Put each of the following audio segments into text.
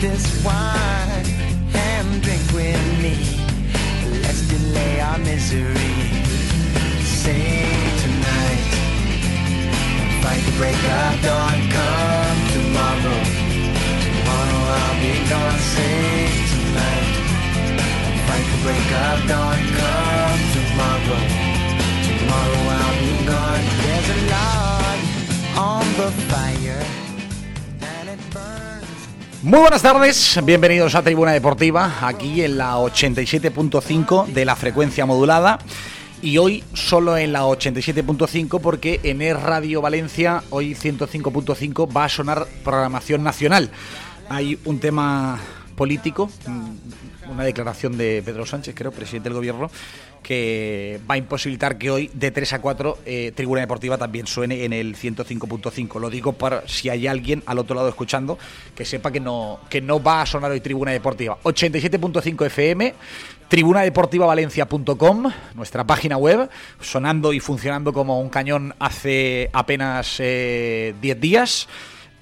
this wine and drink with me. Let's delay our misery. Sing tonight. Fight the break of dawn. Come tomorrow. Tomorrow I'll be gone. Sing tonight. Fight the break of dawn. Come tomorrow. Tomorrow I'll be gone. There's a log on the fire. Muy buenas tardes, bienvenidos a Tribuna Deportiva, aquí en la 87.5 de la frecuencia modulada. Y hoy solo en la 87.5 porque en Es Radio Valencia, hoy 105.5, va a sonar programación nacional. Hay un tema político, mm, una declaración de Pedro Sánchez, creo, presidente del gobierno, que va a imposibilitar que hoy de 3 a 4 eh, Tribuna Deportiva también suene en el 105.5. Lo digo para si hay alguien al otro lado escuchando que sepa que no, que no va a sonar hoy Tribuna Deportiva. 87.5 FM, tribunadeportivavalencia.com, nuestra página web, sonando y funcionando como un cañón hace apenas eh, 10 días.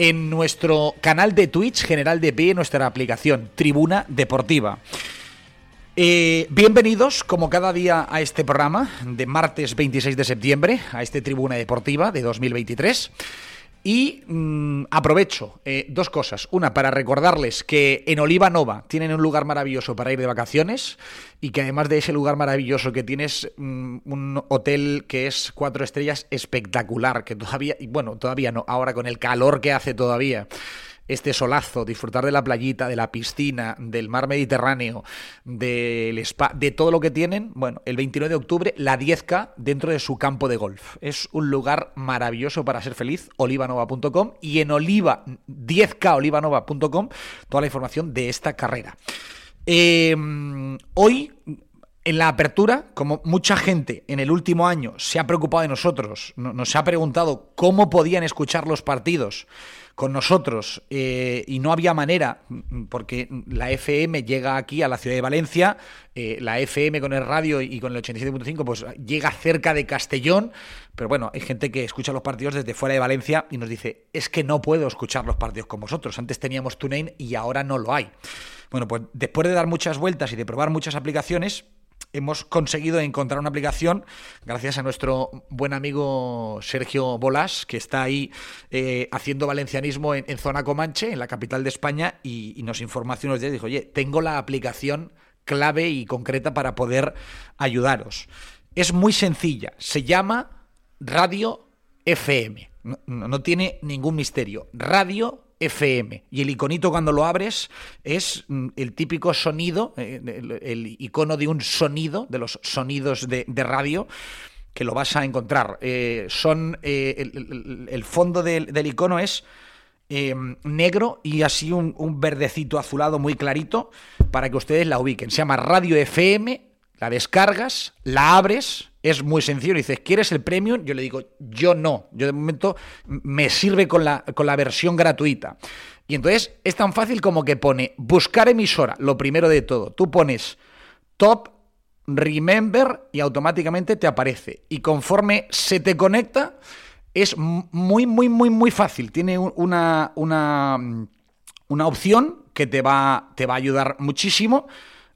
En nuestro canal de Twitch, General de P, nuestra aplicación Tribuna Deportiva. Eh, bienvenidos, como cada día, a este programa de martes 26 de septiembre, a este Tribuna Deportiva de 2023. Y mm, aprovecho eh, dos cosas. Una, para recordarles que en Oliva Nova tienen un lugar maravilloso para ir de vacaciones y que además de ese lugar maravilloso que tienes mm, un hotel que es cuatro estrellas espectacular, que todavía, bueno, todavía no, ahora con el calor que hace todavía este solazo, disfrutar de la playita, de la piscina, del mar Mediterráneo, del spa, de todo lo que tienen, bueno, el 29 de octubre, la 10K dentro de su campo de golf. Es un lugar maravilloso para ser feliz, olivanova.com y en oliva 10kolivanova.com toda la información de esta carrera. Eh, hoy en la apertura, como mucha gente en el último año se ha preocupado de nosotros, no- nos ha preguntado cómo podían escuchar los partidos con nosotros eh, y no había manera, porque la FM llega aquí a la ciudad de Valencia, eh, la FM con el radio y con el 87.5 pues llega cerca de Castellón, pero bueno, hay gente que escucha los partidos desde fuera de Valencia y nos dice, es que no puedo escuchar los partidos con vosotros, antes teníamos TuneIn y ahora no lo hay. Bueno, pues después de dar muchas vueltas y de probar muchas aplicaciones, hemos conseguido encontrar una aplicación gracias a nuestro buen amigo Sergio Bolás, que está ahí eh, haciendo valencianismo en, en Zona Comanche, en la capital de España, y, nos informó hace unos días, dijo, oye, tengo la aplicación clave y concreta para poder ayudaros. Es muy sencilla, se llama Radio FM, no, no- tiene ningún misterio, Radio FM. Y el iconito cuando lo abres es mm, el típico sonido, eh, el, icono de un sonido, de los sonidos de, radio, que lo vas a encontrar. Eh, son eh, el, fondo del, del icono es eh, negro y así un, un verdecito azulado muy clarito para que ustedes la ubiquen. Se llama Radio FM, la descargas, la abres, es muy sencillo. Dices, ¿quieres el premium? Yo le digo, yo no. Yo de momento me sirve con la, con la versión gratuita. Y entonces es tan fácil como que pone buscar emisora, lo primero de todo. Tú pones top remember y automáticamente te aparece. Y conforme se te conecta, es muy, muy, muy, muy fácil. Tiene un- una, una, una opción que te va, te va a ayudar muchísimo.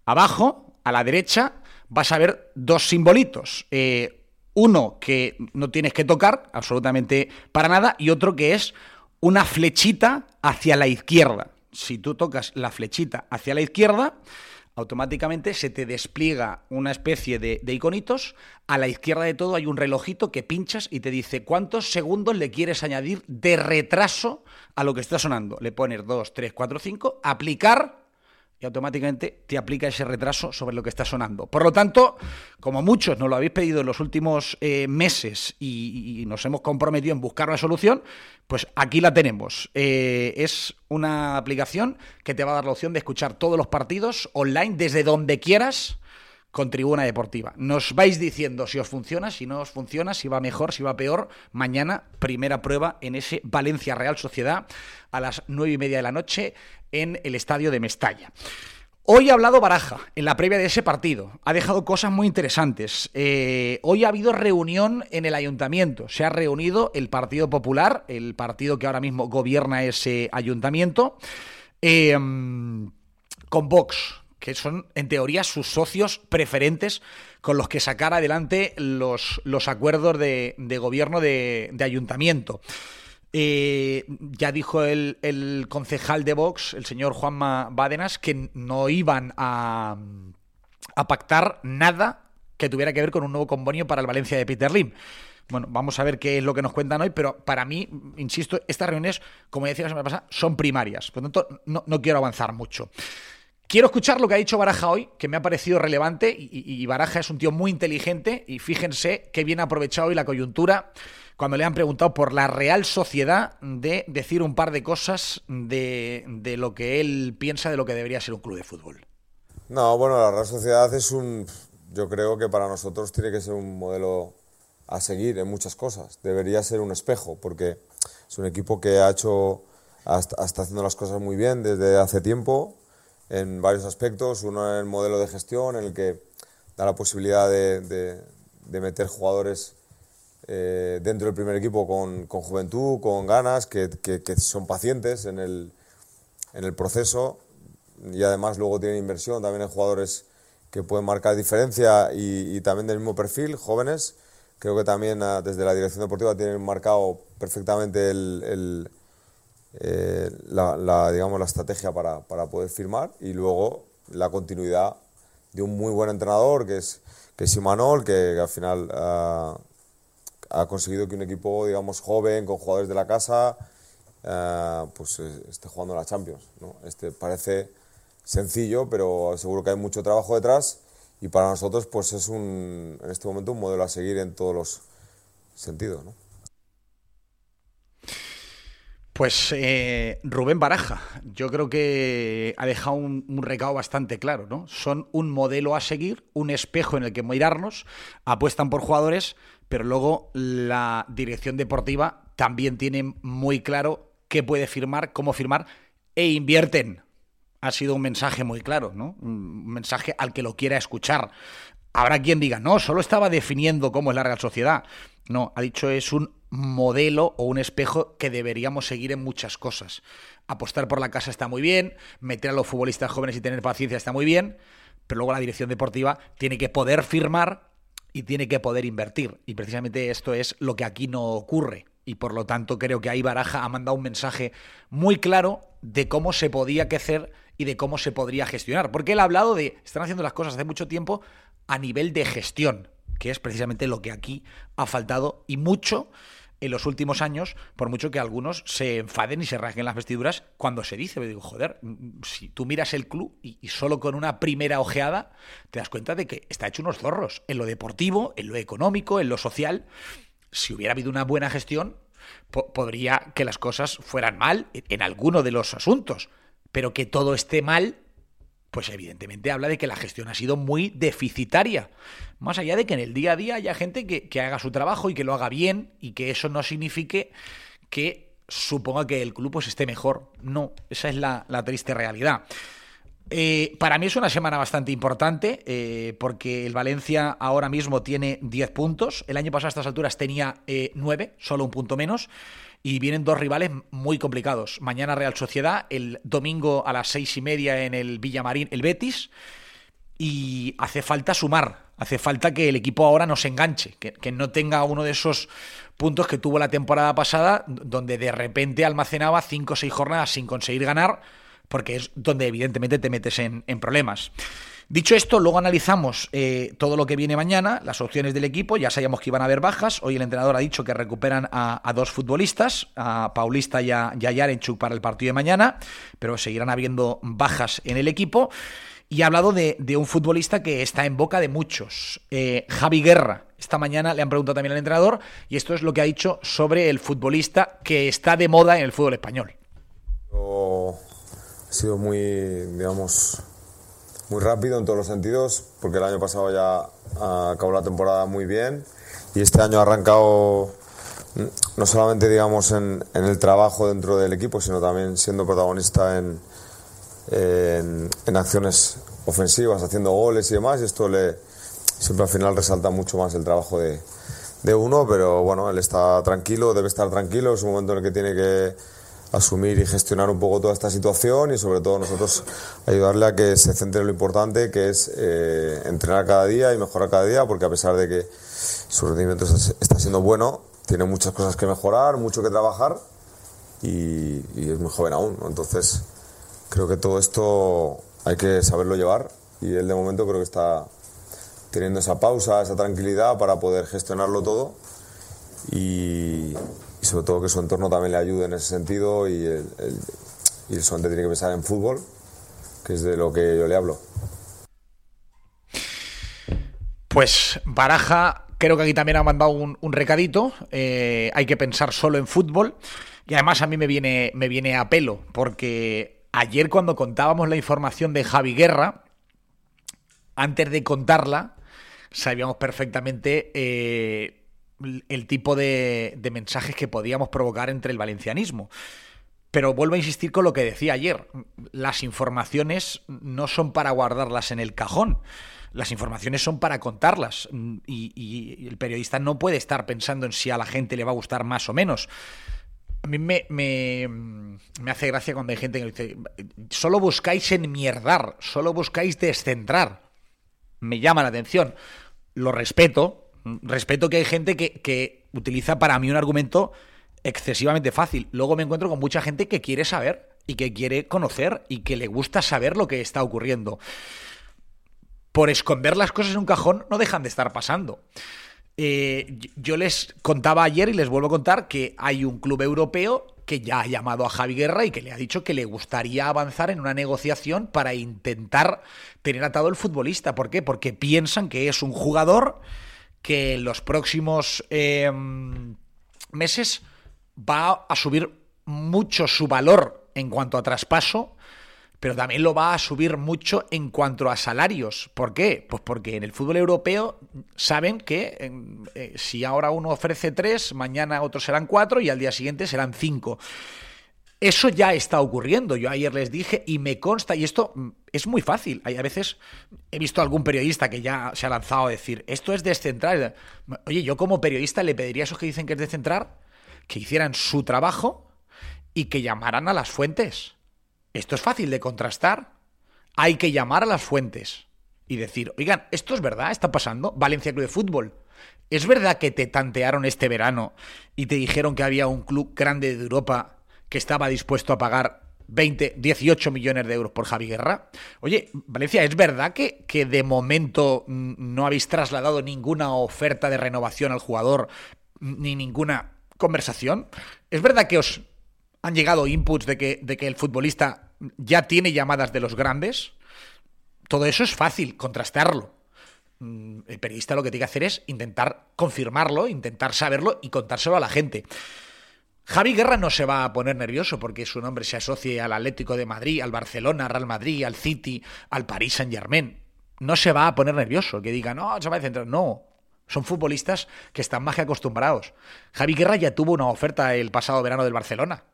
Abajo, a la derecha, vas a ver dos simbolitos. Eh, Uno que no tienes que tocar absolutamente para nada y otro que es una flechita hacia la izquierda. Si tú tocas la flechita hacia la izquierda, automáticamente se te despliega una especie de, de, iconitos. A la izquierda de todo hay un relojito que pinchas y te dice cuántos segundos le quieres añadir de retraso a lo que está sonando. Le pones 2, 3, 4, 5, aplicar y automáticamente te aplica ese retraso sobre lo que está sonando. Por lo tanto, como muchos nos lo habéis pedido en los últimos eh, meses y, nos hemos comprometido en buscar la solución, pues aquí la tenemos. Eh, es una aplicación que te va a dar la opción de escuchar todos los partidos online desde donde quieras con Tribuna Deportiva. Nos vais diciendo si os funciona, si no os funciona, si va mejor, si va peor. Mañana, primera prueba en ese Valencia Real Sociedad a las nueve y media de la noche en el estadio de Mestalla. Hoy ha hablado Baraja en la previa de ese partido. Ha dejado cosas muy interesantes. Eh, hoy ha habido reunión en el ayuntamiento. Se ha reunido el Partido Popular, el partido que ahora mismo gobierna ese ayuntamiento, eh, con Vox que son en teoría sus socios preferentes con los que sacar adelante los, los acuerdos de, de gobierno de, de ayuntamiento. Eh, ya dijo el, el, concejal de Vox, el señor Juanma Bádenas, que no iban a, a, pactar nada que tuviera que ver con un nuevo convenio para el Valencia de Peter Lim. Bueno, vamos a ver qué es lo que nos cuentan hoy, pero para mí, insisto, estas reuniones, como decía la semana pasada, son primarias. Por lo tanto, no, no quiero avanzar mucho. Quiero escuchar lo que ha dicho Baraja hoy, que me ha parecido relevante, y, Baraja es un tío muy inteligente, y fíjense qué bien ha aprovechado hoy la coyuntura cuando le han preguntado por la Real Sociedad de decir un par de cosas de, lo que él piensa de lo que debería ser un club de fútbol. No, bueno, la Real Sociedad es un, yo creo que para nosotros tiene que ser un modelo a seguir en muchas cosas. Debería ser un espejo, porque es un equipo que ha hecho, está haciendo las cosas muy bien desde hace tiempo, en varios aspectos. Uno en el modelo de gestión, en el que da la posibilidad de, de, de meter jugadores eh, dentro del primer equipo con, con juventud, con ganas, que, que, que, son pacientes en el, en el proceso y además luego tienen inversión también en jugadores que pueden marcar diferencia y, y también del mismo perfil, jóvenes. Creo que también uh, desde la dirección deportiva tienen marcado perfectamente el, el eh, la, la, digamos, la estrategia para, para, poder firmar y luego la continuidad de un muy buen entrenador que es, que es Imanol, que, que al final uh, ha conseguido que un equipo digamos, joven, con jugadores de la casa, uh, pues esté jugando la Champions. ¿no? Este parece sencillo, pero seguro que hay mucho trabajo detrás y para nosotros pues es un, en este momento un modelo a seguir en todos los sentidos. ¿no? Pues eh, Rubén Baraja, yo creo que ha dejado un, un, recado bastante claro, ¿no? Son un modelo a seguir, un espejo en el que mirarnos, apuestan por jugadores, pero luego la dirección deportiva también tiene muy claro qué puede firmar, cómo firmar, e invierten. Ha sido un mensaje muy claro, ¿no? Un mensaje al que lo quiera escuchar. Habrá quien diga, no, solo estaba definiendo cómo es la Real Sociedad. No, ha dicho es un modelo o un espejo que deberíamos seguir en muchas cosas. Apostar por la casa está muy bien, meter a los futbolistas jóvenes y tener paciencia está muy bien, pero luego la dirección deportiva tiene que poder firmar y tiene que poder invertir. Y precisamente esto es lo que aquí no ocurre. Y por lo tanto creo que ahí Baraja ha mandado un mensaje muy claro de cómo se podía hacer y de cómo se podría gestionar. Porque él ha hablado de, están haciendo las cosas hace mucho tiempo a nivel de gestión, que es precisamente lo que aquí ha faltado y mucho en los últimos años, por mucho que algunos se enfaden y se rasguen las vestiduras cuando se dice, me digo, joder, si tú miras el club y, solo con una primera ojeada te das cuenta de que está hecho unos zorros en lo deportivo, en lo económico, en lo social. Si hubiera habido una buena gestión, po podría que las cosas fueran mal en, en alguno de los asuntos, pero que todo esté mal pues evidentemente habla de que la gestión ha sido muy deficitaria. Más allá de que en el día a día haya gente que, que, haga su trabajo y que lo haga bien y que eso no signifique que suponga que el club pues, esté mejor. No, esa es la, la triste realidad. Eh, para mí es una semana bastante importante eh, porque el Valencia ahora mismo tiene 10 puntos. El año pasado a estas alturas tenía eh, 9, solo un punto menos y vienen dos rivales muy complicados. Mañana Real Sociedad, el domingo a las seis y media en el Villamarín, el Betis. Y hace falta sumar, Hace falta que el equipo ahora no se enganche, que, no tenga uno de esos puntos que tuvo la temporada pasada, donde de repente almacenaba cinco o seis jornadas sin conseguir ganar, porque es donde evidentemente te metes en problemas. Dicho esto, luego analizamos eh, todo lo que viene mañana, las opciones del equipo. Ya sabíamos que iban a haber bajas. Hoy el entrenador ha dicho que recuperan a, dos futbolistas, a Paulista y a, y Yarenchuk para el partido de mañana, pero seguirán habiendo bajas en el equipo. Y ha hablado de, un futbolista que está en boca de muchos, eh, Javi Guerra. Esta mañana le han preguntado también al entrenador y esto es lo que ha dicho sobre el futbolista que está de moda en el fútbol español. Ha sido muy, digamos, muy rápido en todos los sentidos, porque el año pasado ya acabó la temporada muy bien y este año ha arrancado mm, no solamente digamos en, el trabajo dentro del equipo, sino también siendo protagonista en, en, en, acciones ofensivas, haciendo goles y demás, y esto le siempre al final resalta mucho más el trabajo de, de uno, pero bueno, él está tranquilo, debe estar tranquilo, es un momento en el que tiene que asumir y gestionar un poco toda esta situación y sobre todo nosotros ayudarle a que se centre en lo importante que es eh, entrenar cada día y mejorar cada día porque a pesar de que su rendimiento está siendo bueno tiene muchas cosas que mejorar mucho que trabajar y, y es muy joven aún entonces creo que todo esto hay que saberlo llevar y él de momento creo que está teniendo esa pausa esa tranquilidad para poder gestionarlo todo y, y sobre todo que su entorno también le ayude en ese sentido y el, el, tiene que pensar en fútbol, que es de lo que yo le hablo. Pues Baraja, creo que aquí también ha mandado un, un recadito. Eh, hay que pensar solo en fútbol. Y además a mí me viene, me viene a pelo, porque ayer cuando contábamos la información de Javi Guerra, antes de contarla, sabíamos perfectamente eh, el tipo de, mensajes que podíamos provocar entre el valencianismo. Pero vuelvo a insistir con lo que decía ayer. Las informaciones no son para guardarlas en el cajón. Las informaciones son para contarlas. Y, y, el periodista no puede estar pensando en si a la gente le va a gustar más o menos. A mí me, me, me hace gracia cuando hay gente que dice, solo buscáis enmierdar, solo buscáis descentrar. Me llama la atención. Lo respeto, respeto que hay gente que, que, utiliza para mí un argumento excesivamente fácil. Luego me encuentro con mucha gente que quiere saber y que quiere conocer y que le gusta saber lo que está ocurriendo. Por esconder las cosas en un cajón no dejan de estar pasando. Eh, yo les contaba ayer y les vuelvo a contar que hay un club europeo que ya ha llamado a Javi Guerra y que le ha dicho que le gustaría avanzar en una negociación para intentar tener atado el futbolista. ¿Por qué? Porque piensan que es un jugador que en los próximos eh, meses va a subir mucho su valor en cuanto a traspaso, pero también lo va a subir mucho en cuanto a salarios. ¿Por qué? Pues porque en el fútbol europeo saben que eh, eh, si ahora uno ofrece tres, mañana otros serán cuatro y al día siguiente serán cinco. Eso ya está ocurriendo. Yo ayer les dije y me consta, y esto es muy fácil. Hay a veces he visto a algún periodista que ya se ha lanzado a decir, esto es descentrar. Oye, yo como periodista le pediría a esos que dicen que es descentrar que hicieran su trabajo y que llamaran a las fuentes. Esto es fácil de contrastar. Hay que llamar a las fuentes y decir, oigan, ¿esto es verdad? ¿Está pasando? Valencia Club de Fútbol. ¿Es verdad que te tantearon este verano y te dijeron que había un club grande de Europa que estaba dispuesto a pagar 20, 18 millones de euros por Javi Guerra. Oye, Valencia, ¿es verdad que, que de momento no habéis trasladado ninguna oferta de renovación al jugador ni ninguna conversación? ¿Es verdad que os han llegado inputs de que, de que el futbolista ya tiene llamadas de los grandes? Todo eso es fácil, contrastarlo. El periodista lo que tiene que hacer es intentar confirmarlo, intentar saberlo y contárselo a la gente. Javi Guerra no se va a poner nervioso porque su nombre se asocie al Atlético de Madrid, al Barcelona, al Real Madrid, al City, al Paris Saint Germain. No se va a poner nervioso, que diga, no, se va a centrar. No, son futbolistas que están más que acostumbrados. Javi Guerra ya tuvo una oferta el pasado verano del Barcelona.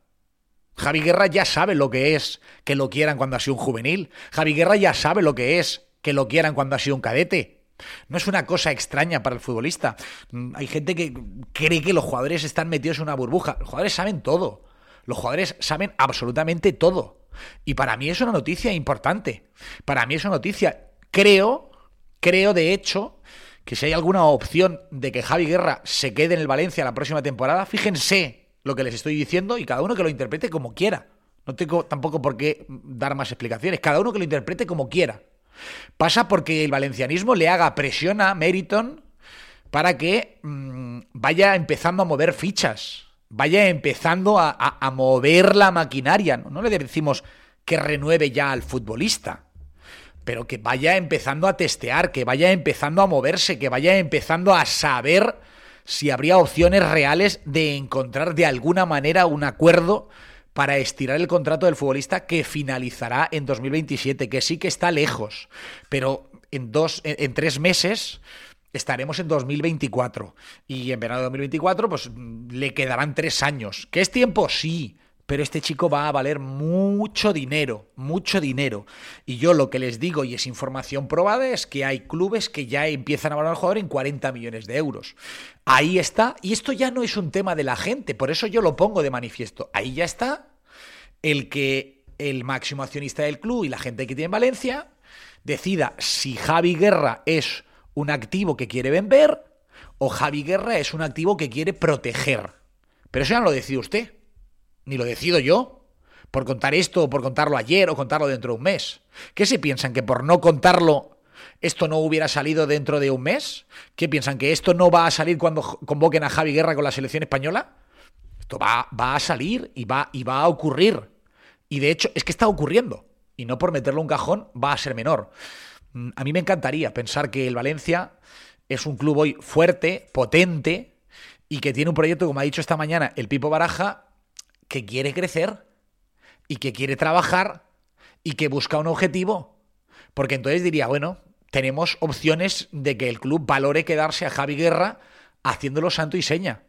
Javi Guerra ya sabe lo que es que lo quieran cuando ha sido un juvenil. Javi Guerra ya sabe lo que es que lo quieran cuando ha sido un cadete. No es una cosa extraña para el futbolista. Hay gente que cree que los jugadores están metidos en una burbuja. Los jugadores saben todo. Los jugadores saben absolutamente todo. Y para mí es una noticia importante. Para mí es una noticia. Creo Creo, de hecho, que si hay alguna opción de que Javi Guerra se quede en el Valencia la próxima temporada, fíjense lo que les estoy diciendo y cada uno que lo interprete como quiera. No tengo tampoco por qué dar más explicaciones. Cada uno que lo interprete como quiera. Pasa porque el valencianismo le haga presión a Meriton para que mm, vaya empezando a mover fichas, vaya empezando a, mover la maquinaria. ¿no? le decimos que renueve ya al futbolista, pero que vaya empezando a testear, que vaya empezando a moverse, que vaya empezando a saber si habría opciones reales de encontrar de alguna manera un acuerdo para estirar el contrato del futbolista que finalizará en 2027, que sí que está lejos, pero en dos, en, tres meses estaremos en 2024 y en verano de 2024 pues le quedarán tres años. ¿Qué es tiempo? Sí, pero este chico va a valer mucho dinero, mucho dinero. Y yo lo que les digo, y es información probada, es que hay clubes que ya empiezan a valorar al jugador en 40 millones de euros. Ahí está, y esto ya no es un tema de la gente, por eso yo lo pongo de manifiesto. Ahí ya está el que el máximo accionista del club y la gente que tiene en Valencia decida si Javi Guerra es un activo que quiere vender o Javi Guerra es un activo que quiere proteger. Pero eso ya no lo decide usted ni lo decido yo, por contar esto o por contarlo ayer o contarlo dentro de un mes. ¿Qué se piensan? ¿Que por no contarlo esto no hubiera salido dentro de un mes? ¿Qué piensan? ¿Que esto no va a salir cuando convoquen a Javi Guerra con la selección española? Esto va, va a salir y va, y va a ocurrir. Y de hecho, es que está ocurriendo. Y no por meterlo en un cajón va a ser menor. Mm, a mí me encantaría pensar que el Valencia es un club hoy fuerte, potente y que tiene un proyecto, como ha dicho esta mañana el Pipo Baraja, que quiere crecer y que quiere trabajar y que busca un objetivo. Porque entonces diría, bueno, tenemos opciones de que el club valore quedarse a Javi Guerra haciéndolo santo y seña.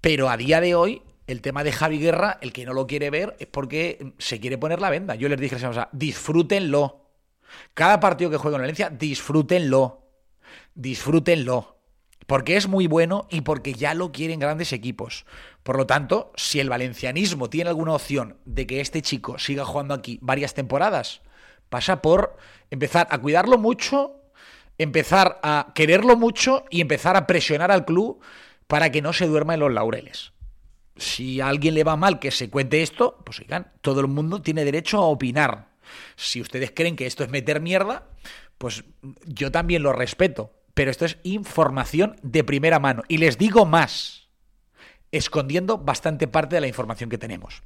Pero a día de hoy, el tema de Javi Guerra, el que no lo quiere ver es porque se quiere poner la venda. Yo les dije, o sea, disfrútenlo. Cada partido que juegue en Valencia, disfrútenlo. Disfrútenlo porque es muy bueno y porque ya lo quieren grandes equipos. Por lo tanto, si el valencianismo tiene alguna opción de que este chico siga jugando aquí varias temporadas, pasa por empezar a cuidarlo mucho, empezar a quererlo mucho y empezar a presionar al club para que no se duerma en los laureles. Si a alguien le va mal que se cuente esto, pues oigan, todo el mundo tiene derecho a opinar. Si ustedes creen que esto es meter mierda, pues yo también lo respeto pero esto es información de primera mano. Y les digo más, escondiendo bastante parte de la información que tenemos.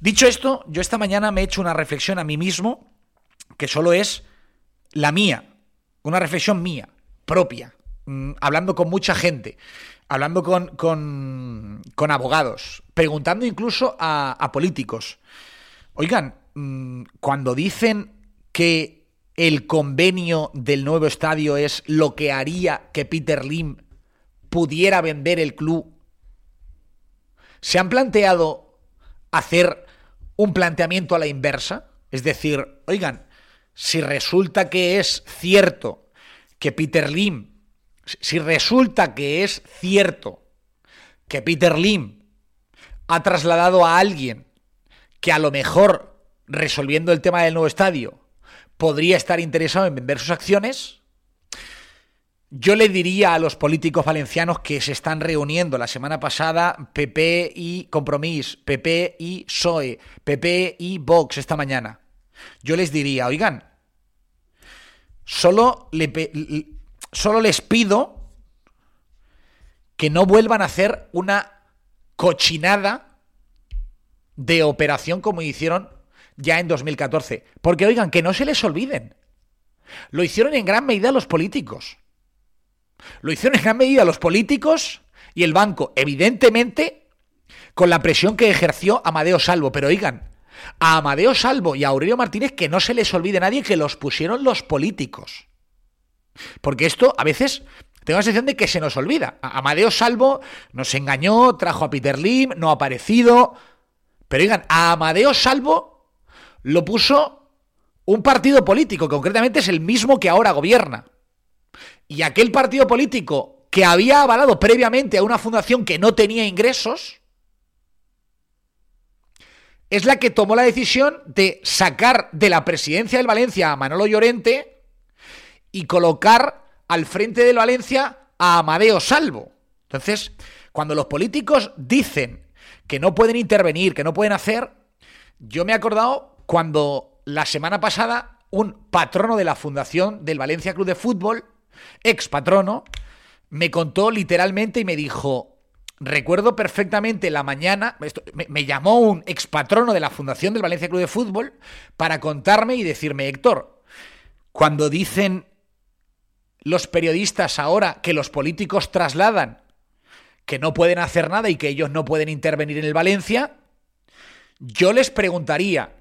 Dicho esto, yo esta mañana me he hecho una reflexión a mí mismo, que solo es la mía, una reflexión mía, propia, mm, hablando con mucha gente, hablando con, con, abogados, preguntando incluso a, a políticos. Oigan, mm, cuando dicen que el convenio del nuevo estadio es lo que haría que Peter Lim pudiera vender el club. ¿Se han planteado hacer un planteamiento a la inversa? Es decir, oigan, si resulta que es cierto que Peter Lim, si resulta que es cierto que Peter Lim ha trasladado a alguien que a lo mejor resolviendo el tema del nuevo estadio podría estar interesado en vender sus acciones, yo le diría a los políticos valencianos que se están reuniendo la semana pasada, PP y Compromís, PP y PSOE, PP y Vox esta mañana. Yo les diría, oigan, solo, solo les pido que no vuelvan a hacer una cochinada de operación como hicieron ya en 2014. Porque oigan, que no se les olviden. Lo hicieron en gran medida los políticos. Lo hicieron en gran medida los políticos y el banco, evidentemente, con la presión que ejerció Amadeo Salvo. Pero oigan, a Amadeo Salvo y a Aurelio Martínez que no se les olvide nadie que los pusieron los políticos. Porque esto a veces tengo la sensación de que se nos olvida. Amadeo Salvo nos engañó, trajo a Peter Lim, no ha aparecido. Pero oigan, a Amadeo Salvo lo puso un partido político, concretamente es el mismo que ahora gobierna. Y aquel partido político que había avalado previamente a una fundación que no tenía ingresos, es la que tomó la decisión de sacar de la presidencia del Valencia a Manolo Llorente y colocar al frente del Valencia a Amadeo Salvo. Entonces, cuando los políticos dicen que no pueden intervenir, que no pueden hacer, yo me he acordado cuando la semana pasada un patrono de la fundación del Valencia Club de Fútbol, ex patrono, me contó literalmente y me dijo, recuerdo perfectamente la mañana, me, me, llamó un ex patrono de la fundación del Valencia Club de Fútbol para contarme y decirme, Héctor, cuando dicen los periodistas ahora que los políticos trasladan que no pueden hacer nada y que ellos no pueden intervenir en el Valencia, yo les preguntaría,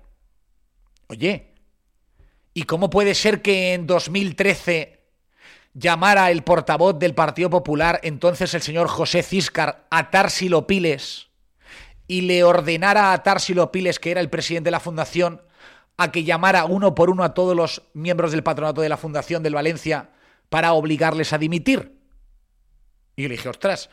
oye, ¿y cómo puede ser que en 2013 llamara el portavoz del Partido Popular, entonces el señor José Ciscar, a Tarsilo Piles y le ordenara a Tarsilo Piles, que era el presidente de la fundación, a que llamara uno por uno a todos los miembros del patronato de la fundación del Valencia para obligarles a dimitir? Y yo le dije, ostras,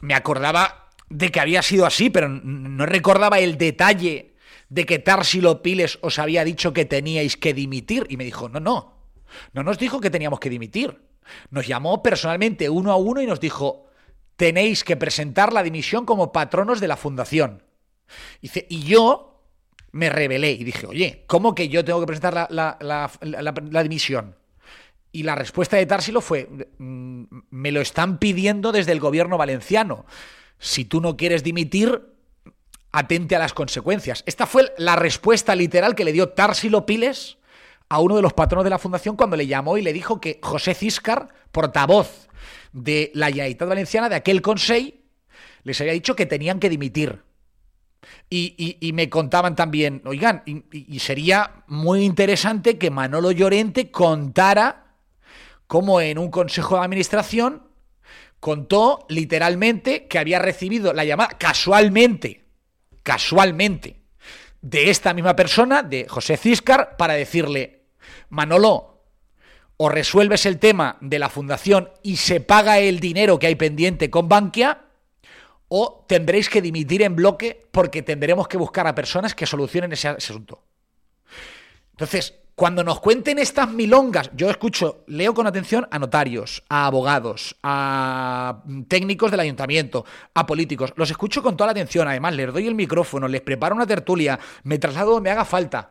me acordaba de que había sido así, pero no recordaba el detalle de que Tarsilo Piles os había dicho que teníais que dimitir. Y me dijo, no, no, no nos dijo que teníamos que dimitir. Nos llamó personalmente uno a uno y nos dijo, tenéis que presentar la dimisión como patronos de la fundación. y yo me rebelé y dije, oye, ¿cómo que yo tengo que presentar la dimisión? Y la respuesta de Tarsilo fue, mm, me lo están pidiendo desde el gobierno valenciano. Si tú no quieres dimitir, atente a las consecuencias. Esta fue la respuesta literal que le dio Tarsilo Piles a uno de los patronos de la fundación cuando le llamó y le dijo que José Ciscar, portavoz de la Generalitat Valenciana, de aquel consejo, les había dicho que tenían que dimitir. Y, me contaban también, oigan, y sería muy interesante que Manolo Llorente contara como en un consejo de administración contó literalmente que había recibido la llamada casualmente, casualmente, de esta misma persona, de José Ciscar, para decirle, Manolo, o resuelves el tema de la fundación y se paga el dinero que hay pendiente con Bankia, o tendréis que dimitir en bloque porque tendremos que buscar a personas que solucionen ese asunto. Entonces, cuando nos cuenten estas milongas, yo escucho, leo con atención a notarios, a abogados, a técnicos del ayuntamiento, a políticos, los escucho con toda la atención, además les doy el micrófono, les preparo una tertulia, me traslado donde haga falta.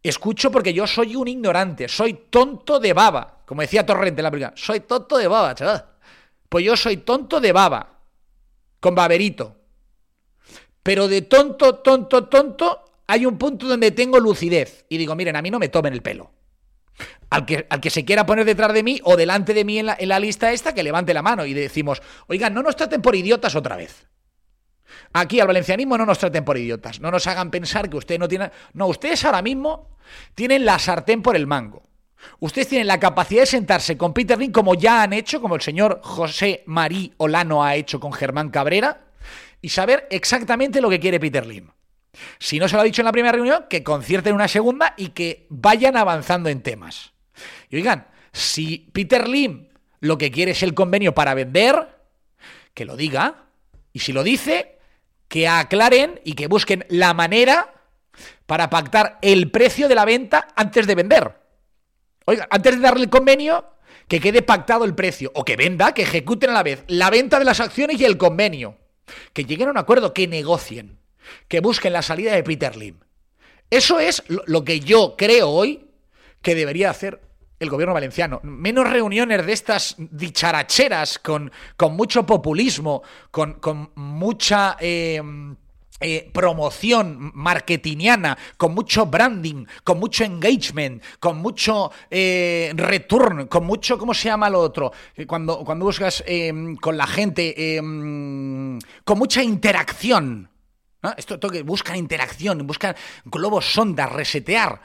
Escucho porque yo soy un ignorante, soy tonto de baba, como decía Torrente en la película, soy tonto de baba, chaval. Pues yo soy tonto de baba, con baberito. Pero de tonto, tonto, tonto, hay un punto donde tengo lucidez y digo, miren, a mí no me tomen el pelo. Al que, al que se quiera poner detrás de mí o delante de mí en la, lista esta, que levante la mano y decimos, oigan, no nos traten por idiotas otra vez. Aquí al valencianismo no nos traten por idiotas, no nos hagan pensar que usted no tiene... No, ustedes ahora mismo tienen la sartén por el mango. Ustedes tienen la capacidad de sentarse con Peter Lynn como ya han hecho, como el señor José Marí Olano ha hecho con Germán Cabrera, y saber exactamente lo que quiere Peter Lim. Si no se lo ha dicho en la primera reunión, que concierten una segunda y que vayan avanzando en temas. Y oigan, si Peter Lim lo que quiere es el convenio para vender, que lo diga. Y si lo dice, que aclaren y que busquen la manera para pactar el precio de la venta antes de vender. Oiga, antes de darle el convenio, que quede pactado el precio. O que venda, que ejecuten a la vez la venta de las acciones y el convenio. Que lleguen a un acuerdo, que negocien que busquen la salida de Peter Lim. Eso es lo que yo creo hoy que debería hacer el gobierno valenciano. Menos reuniones de estas dicharacheras con, con mucho populismo, con, mucha... Eh, eh, promoción marketingiana, con mucho branding, con mucho engagement, con mucho eh, return, con mucho, ¿cómo se llama lo otro? Cuando, cuando buscas con la gente, con mucha interacción. Esto, que buscan interacción, buscan globos sondas, resetear.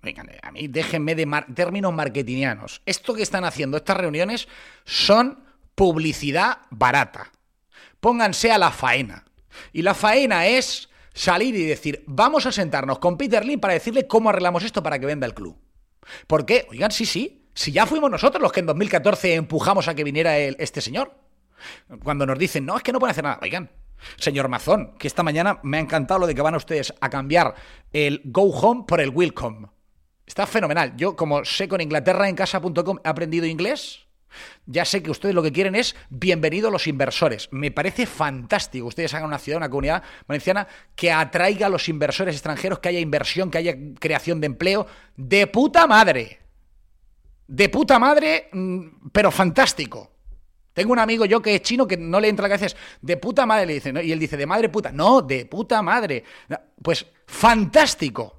Vengan, a mí déjenme de términos marketingianos. Esto que están haciendo estas reuniones son publicidad barata. Pónganse a la faena. Y la faena es salir y decir, vamos a sentarnos con Peter Lee para decirle cómo arreglamos esto para que venda el club. ¿Por qué? Oigan, sí, sí. Si ya fuimos nosotros los que en 2014 empujamos a que viniera este señor. Cuando nos dicen, no, es que no pueden hacer nada. Oigan, Señor Mazón, que esta mañana me ha encantado lo de que van ustedes a cambiar el go home por el welcome. Está fenomenal. Yo, como sé con Inglaterra en casa.com he aprendido inglés, ya sé que ustedes lo que quieren es bienvenido a los inversores. Me parece fantástico. Ustedes hagan una ciudad, una comunidad valenciana que atraiga a los inversores extranjeros, que haya inversión, que haya creación de empleo. De puta madre. De puta madre, mm, pero fantástico. Tengo un amigo yo que es chino que no le entra la cabeza, de puta madre, le dice, y él dice, de madre puta. No, de puta madre. Pues fantástico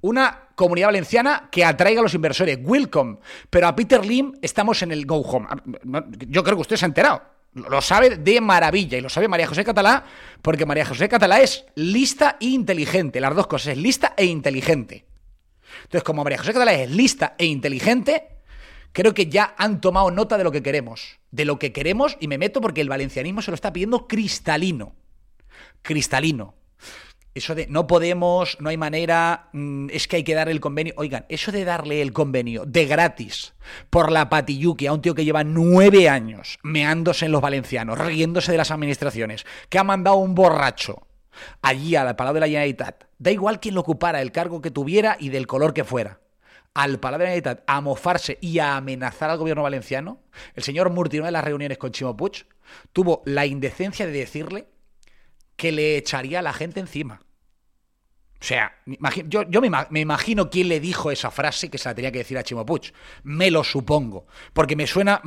una comunidad valenciana que atraiga a los inversores. Welcome. Pero a Peter Lim estamos en el go home. Yo creo que usted se ha enterado. Lo sabe de maravilla y lo sabe María José Catalá, porque María José Catalá es lista e inteligente. Las dos cosas, es lista e inteligente. Entonces, como María José Catalá es lista e inteligente, creo que ya han tomado nota de lo que queremos. De lo que queremos, y me meto porque el valencianismo se lo está pidiendo cristalino. Cristalino. Eso de no podemos, no hay manera, mm, es que hay que dar el convenio. Oigan, eso de darle el convenio de gratis por la patiyuki a un tío que lleva nueve años meándose en los valencianos, riéndose de las administraciones, que ha mandado un borracho allí al Palau de la Generalitat, da igual quién lo ocupara, el cargo que tuviera y del color que fuera, al Palau de la a mofarse y a amenazar al gobierno valenciano, el señor Murti, en de las reuniones con Chimo Puig, tuvo la indecencia de decirle que le echaría a la gente encima. O sea, yo, me, imagino quién le dijo esa frase que se la tenía que decir a Chimo Puig. Me lo supongo. Porque me suena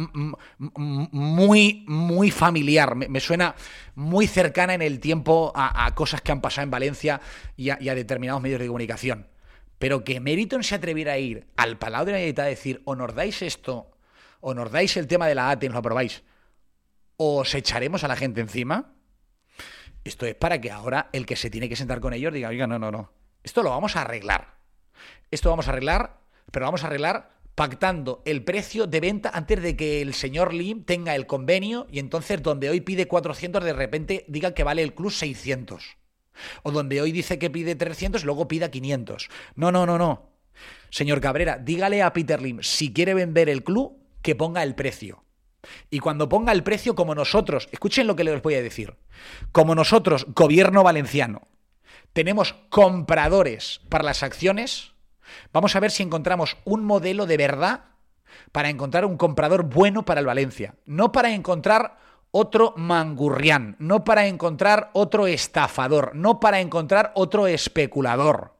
muy, muy familiar. Me, suena muy cercana en el tiempo a, cosas que han pasado en Valencia y a, determinados medios de comunicación. Pero que Meriton se atreviera a ir al Palau de la Generalitat a decir, o nos dais esto, o nos dais el tema de la ATE y nos lo aprobáis, o os echaremos a la gente encima esto es para que ahora el que se tiene que sentar con ellos diga, oiga, no, no, no. Esto lo vamos a arreglar. Esto vamos a arreglar, pero vamos a arreglar pactando el precio de venta antes de que el señor Lim tenga el convenio y entonces donde hoy pide 400 de repente diga que vale el club 600. O donde hoy dice que pide 300 luego pida 500. No, no, no, no. Señor Cabrera, dígale a Peter Lim si quiere vender el club que ponga el precio. Y cuando ponga el precio como nosotros, escuchen lo que les voy a decir, como nosotros, gobierno valenciano, tenemos compradores para las acciones, vamos a ver si encontramos un modelo de verdad para encontrar un comprador bueno para el Valencia, no para encontrar otro mangurrián, no para encontrar otro estafador, no para encontrar otro especulador.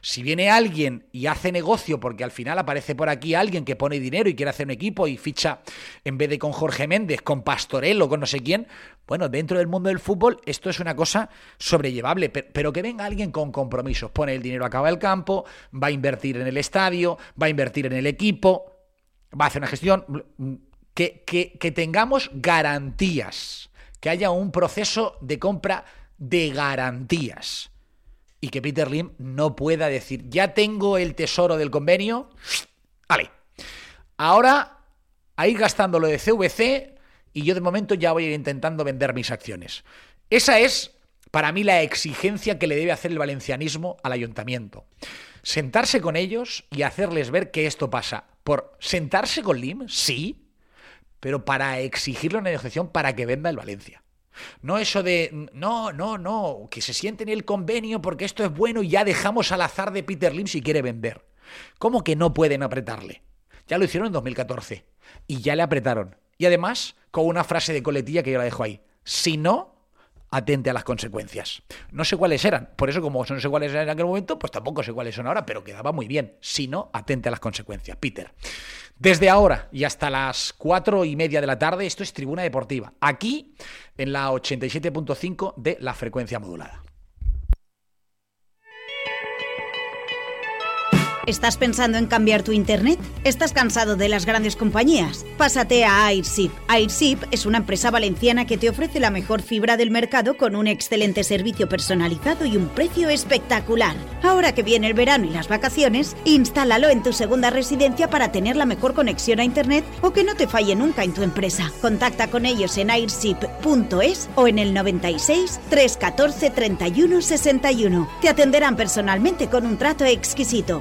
Si viene alguien y hace negocio, porque al final aparece por aquí alguien que pone dinero y quiere hacer un equipo y ficha, en vez de con Jorge Méndez, con Pastorel o con no sé quién, bueno, dentro del mundo del fútbol esto es una cosa sobrellevable, pero que venga alguien con compromisos, pone el dinero acaba el campo, va a invertir en el estadio, va a invertir en el equipo, va a hacer una gestión, que, tengamos garantías, que haya un proceso de compra de garantías y que Peter Lim no pueda decir, ya tengo el tesoro del convenio, vale, ahora a ir gastando lo de CVC y yo de momento ya voy a ir intentando vender mis acciones. Esa es, para mí, la exigencia que le debe hacer el valencianismo al ayuntamiento. Sentarse con ellos y hacerles ver que esto pasa. Por sentarse con Lim, sí, pero para exigirle una negociación para que venda el Valencia. No eso de, no, no, no, que se siente en el convenio porque esto es bueno y ya dejamos al azar de Peter Lim si quiere vender. ¿Cómo que no pueden apretarle? Ya lo hicieron en 2014 y ya le apretaron. Y además con una frase de coletilla que yo la dejo ahí. Si no, atente a las consecuencias. No sé cuáles eran, por eso como no sé cuáles eran en aquel momento, pues tampoco sé cuáles son ahora, pero quedaba muy bien. Si no, atente a las consecuencias. Peter. Desde ahora y hasta las cuatro y media de la tarde, esto es Tribuna Deportiva, aquí en la 87.5 de la frecuencia modulada. ¿Estás pensando en cambiar tu internet? ¿Estás cansado de las grandes compañías? Pásate a Airship. Airship es una empresa valenciana que te ofrece la mejor fibra del mercado con un excelente servicio personalizado y un precio espectacular. Ahora que viene el verano y las vacaciones, instálalo en tu segunda residencia para tener la mejor conexión a internet o que no te falle nunca en tu empresa. Contacta con ellos en airship.es o en el 96 314 31 61. Te atenderán personalmente con un trato exquisito.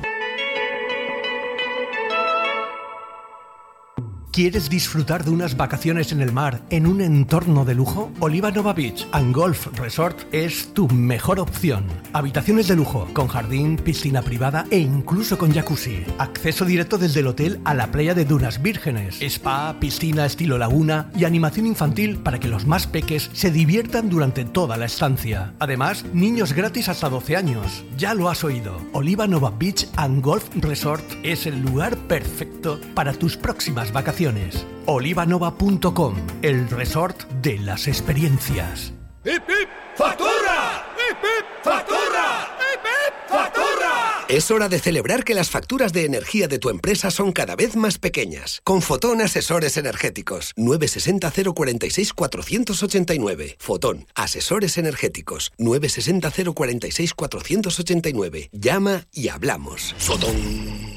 ¿Quieres disfrutar de unas vacaciones en el mar en un entorno de lujo? Oliva Nova Beach and Golf Resort es tu mejor opción. Habitaciones de lujo, con jardín, piscina privada e incluso con jacuzzi. Acceso directo desde el hotel a la playa de Dunas Vírgenes. Spa, piscina estilo laguna y animación infantil para que los más peques se diviertan durante toda la estancia. Además, niños gratis hasta 12 años. Ya lo has oído. Oliva Nova Beach and Golf Resort es el lugar perfecto para tus próximas vacaciones. Olivanova.com, el resort de las experiencias. ¡Factura! ¡Factura! ¡Factura! Es hora de celebrar que las facturas de energía de tu empresa son cada vez más pequeñas. Con Fotón Asesores Energéticos. 960 046 489. Fotón Asesores Energéticos. 960 046 489. Llama y hablamos. Fotón.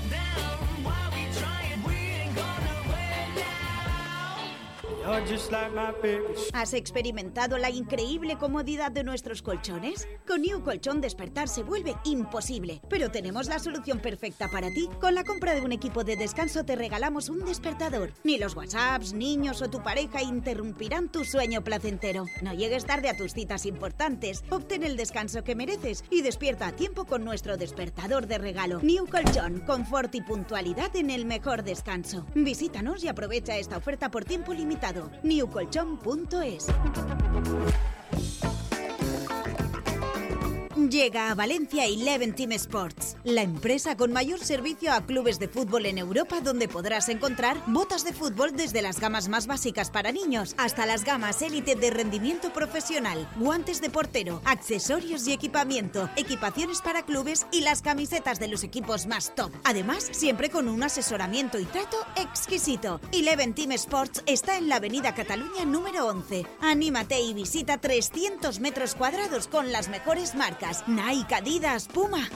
¿Has experimentado la increíble comodidad de nuestros colchones? Con New Colchón despertar se vuelve imposible, pero tenemos la solución perfecta para ti. Con la compra de un equipo de descanso te regalamos un despertador. Ni los WhatsApps, niños o tu pareja interrumpirán tu sueño placentero. No llegues tarde a tus citas importantes. Obtén el descanso que mereces y despierta a tiempo con nuestro despertador de regalo. New Colchón, confort y puntualidad en el mejor descanso. Visítanos y aprovecha esta oferta por tiempo limitado. newcolchón.es Llega a Valencia Eleven Team Sports, la empresa con mayor servicio a clubes de fútbol en Europa donde podrás encontrar botas de fútbol desde las gamas más básicas para niños hasta las gamas élite de rendimiento profesional, guantes de portero, accesorios y equipamiento, equipaciones para clubes y las camisetas de los equipos más top. Además, siempre con un asesoramiento y trato exquisito. Eleven Team Sports está en la Avenida Cataluña número 11. Anímate y visita 300 metros cuadrados con las mejores Nike, Adidas, Puma.